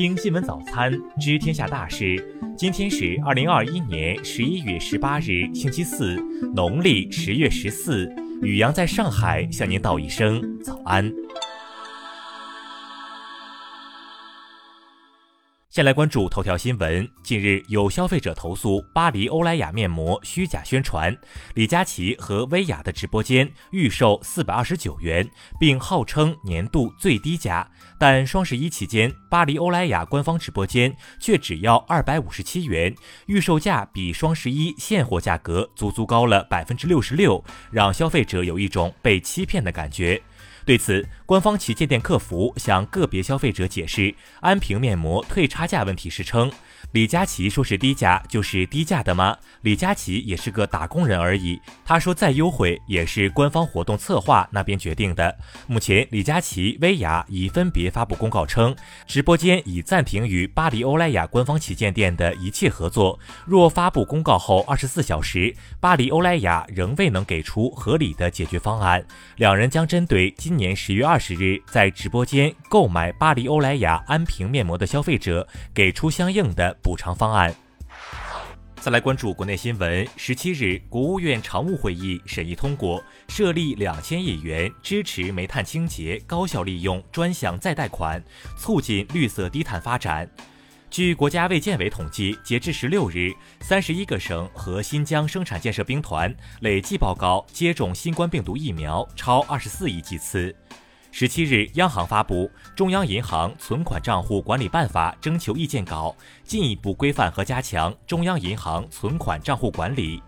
听新闻早餐，知天下大事。今天是二零二一年十一月十八日，星期四，农历十月十四。宇阳在上海向您道一声早安。先来关注头条新闻。近日，有消费者投诉巴黎欧莱雅面膜虚假宣传，李佳琦和薇娅的直播间预售四百二十九元，并号称年度最低价。但双十一期间，巴黎欧莱雅官方直播间却只要二百五十七元，预售价比双十一现货价格足足高了百分之六十六，让消费者有一种被欺骗的感觉。对此，官方旗舰店客服向个别消费者解释安瓶面膜退差价问题时称。李佳琦说是低价就是低价的吗？李佳琦也是个打工人而已。他说再优惠也是官方活动策划那边决定的。目前，李佳琦、薇娅已分别发布公告称，直播间已暂停与巴黎欧莱雅官方旗舰店的一切合作。若发布公告后二十四小时，巴黎欧莱雅仍未能给出合理的解决方案，两人将针对今年十月二十日在直播间购买巴黎欧莱雅安瓶面膜的消费者给出相应的。补偿方案。再来关注国内新闻。十七日，国务院常务会议审议通过设立两千亿元支持煤炭清洁高效利用专项再贷款，促进绿色低碳发展。据国家卫健委统计，截至十六日，三十一个省和新疆生产建设兵团累计报告接种新冠病毒疫苗超二十四亿剂次。十七日，央行发布《中央银行存款账户管理办法》征求意见稿，进一步规范和加强中央银行存款账户管理。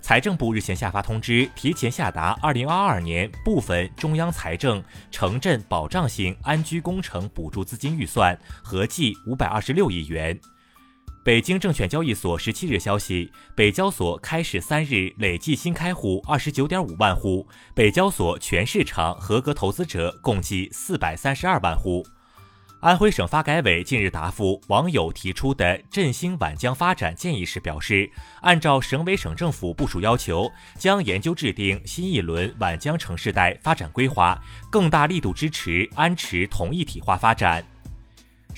财政部日前下发通知，提前下达二零二二年部分中央财政城镇保障性安居工程补助资金预算，合计五百二十六亿元。北京证券交易所十七日消息，北交所开市三日累计新开户二十九点五万户，北交所全市场合格投资者共计四百三十二万户。安徽省发改委近日答复网友提出的振兴皖江发展建议时表示，按照省委省政府部署要求，将研究制定新一轮皖江城市带发展规划，更大力度支持安池同一体化发展。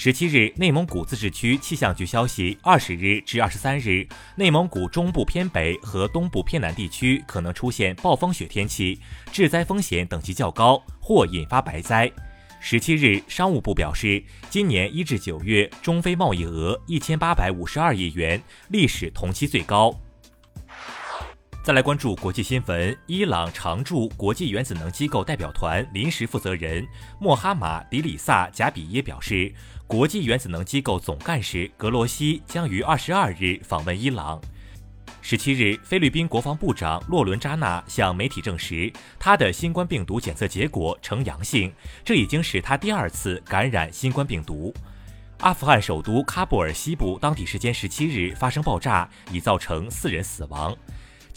十七日，内蒙古自治区气象局消息，二十日至二十三日，内蒙古中部偏北和东部偏南地区可能出现暴风雪天气，致灾风险等级较高，或引发白灾。十七日，商务部表示，今年一至九月，中非贸易额一千八百五十二亿元，历史同期最高。再来关注国际新闻，伊朗常驻国际原子能机构代表团临时负责人莫哈马迪里萨贾比耶表示。国际原子能机构总干事格罗西将于二十二日访问伊朗。十七日，菲律宾国防部长洛伦扎纳向媒体证实，他的新冠病毒检测结果呈阳性，这已经是他第二次感染新冠病毒。阿富汗首都喀布尔西部当地时间十七日发生爆炸，已造成四人死亡。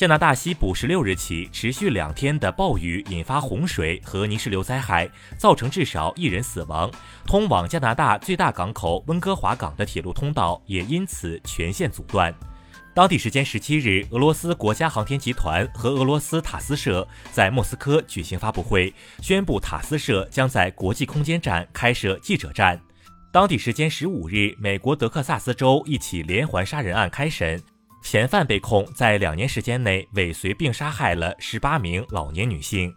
加拿大西部十六日起持续两天的暴雨引发洪水和泥石流灾害，造成至少一人死亡。通往加拿大最大港口温哥华港的铁路通道也因此全线阻断。当地时间十七日，俄罗斯国家航天集团和俄罗斯塔斯社在莫斯科举行发布会，宣布塔斯社将在国际空间站开设记者站。当地时间十五日，美国德克萨斯州一起连环杀人案开审。嫌犯被控在两年时间内尾随并杀害了十八名老年女性。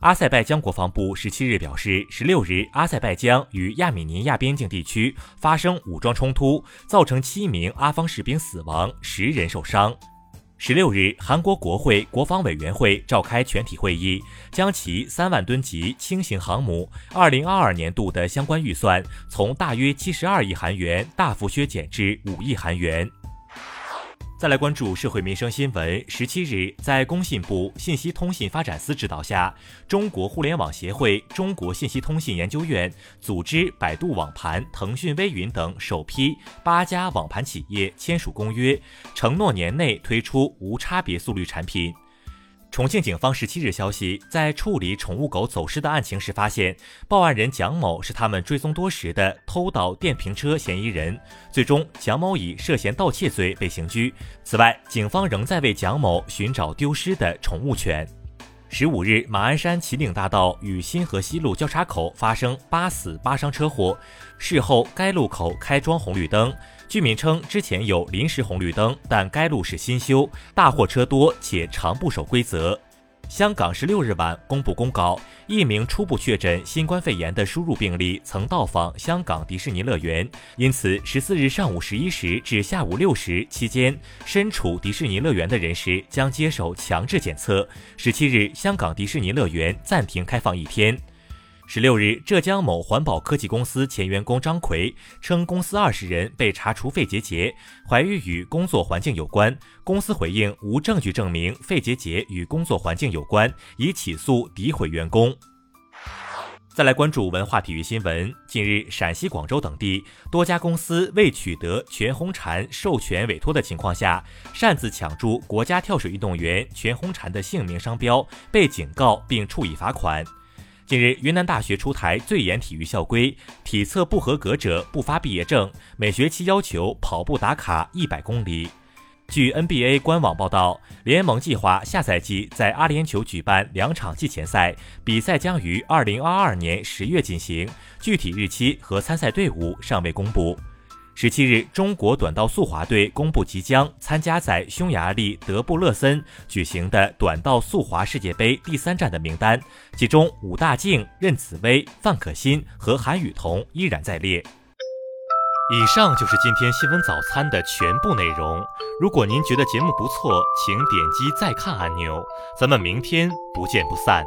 阿塞拜疆国防部十七日表示，十六日阿塞拜疆与亚美尼亚边境地区发生武装冲突，造成七名阿方士兵死亡，十人受伤。十六日，韩国国会国防委员会召开全体会议，将其三万吨级轻型航母二零二二年度的相关预算从大约七十二亿韩元大幅削减至五亿韩元。再来关注社会民生新闻。十七日，在工信部信息通信发展司指导下，中国互联网协会、中国信息通信研究院组织百度网盘、腾讯微云等首批八家网盘企业签署公约，承诺年内推出无差别速率产品。重庆警方十七日消息，在处理宠物狗走失的案情时，发现报案人蒋某是他们追踪多时的偷盗电瓶车嫌疑人。最终，蒋某以涉嫌盗窃罪被刑拘。此外，警方仍在为蒋某寻找丢失的宠物犬。十五日，马鞍山秦岭大道与新河西路交叉口发生八死八伤车祸。事后，该路口开装红绿灯。居民称，之前有临时红绿灯，但该路是新修，大货车多且常不守规则。香港十六日晚公布公告，一名初步确诊新冠肺炎的输入病例曾到访香港迪士尼乐园，因此十四日上午十一时至下午六时期间，身处迪士尼乐园的人士将接受强制检测。十七日，香港迪士尼乐园暂停开放一天。十六日，浙江某环保科技公司前员工张奎称，公司二十人被查出肺结节，怀疑与工作环境有关。公司回应无证据证明肺结节与工作环境有关，已起诉诋毁员工。再来关注文化体育新闻。近日，陕西广州等地多家公司未取得全红婵授权委托的情况下，擅自抢注国家跳水运动员全红婵的姓名商标，被警告并处以罚款。近日，云南大学出台最严体育校规，体测不合格者不发毕业证，每学期要求跑步打卡一百公里。据 NBA 官网报道，联盟计划下赛季在阿联酋举办两场季前赛，比赛将于二零二二年十月进行，具体日期和参赛队伍尚未公布。十七日，中国短道速滑队公布即将参加在匈牙利德布勒森举行的短道速滑世界杯第三站的名单，其中武大靖、任子威、范可新和韩雨桐依然在列。以上就是今天新闻早餐的全部内容。如果您觉得节目不错，请点击再看按钮。咱们明天不见不散。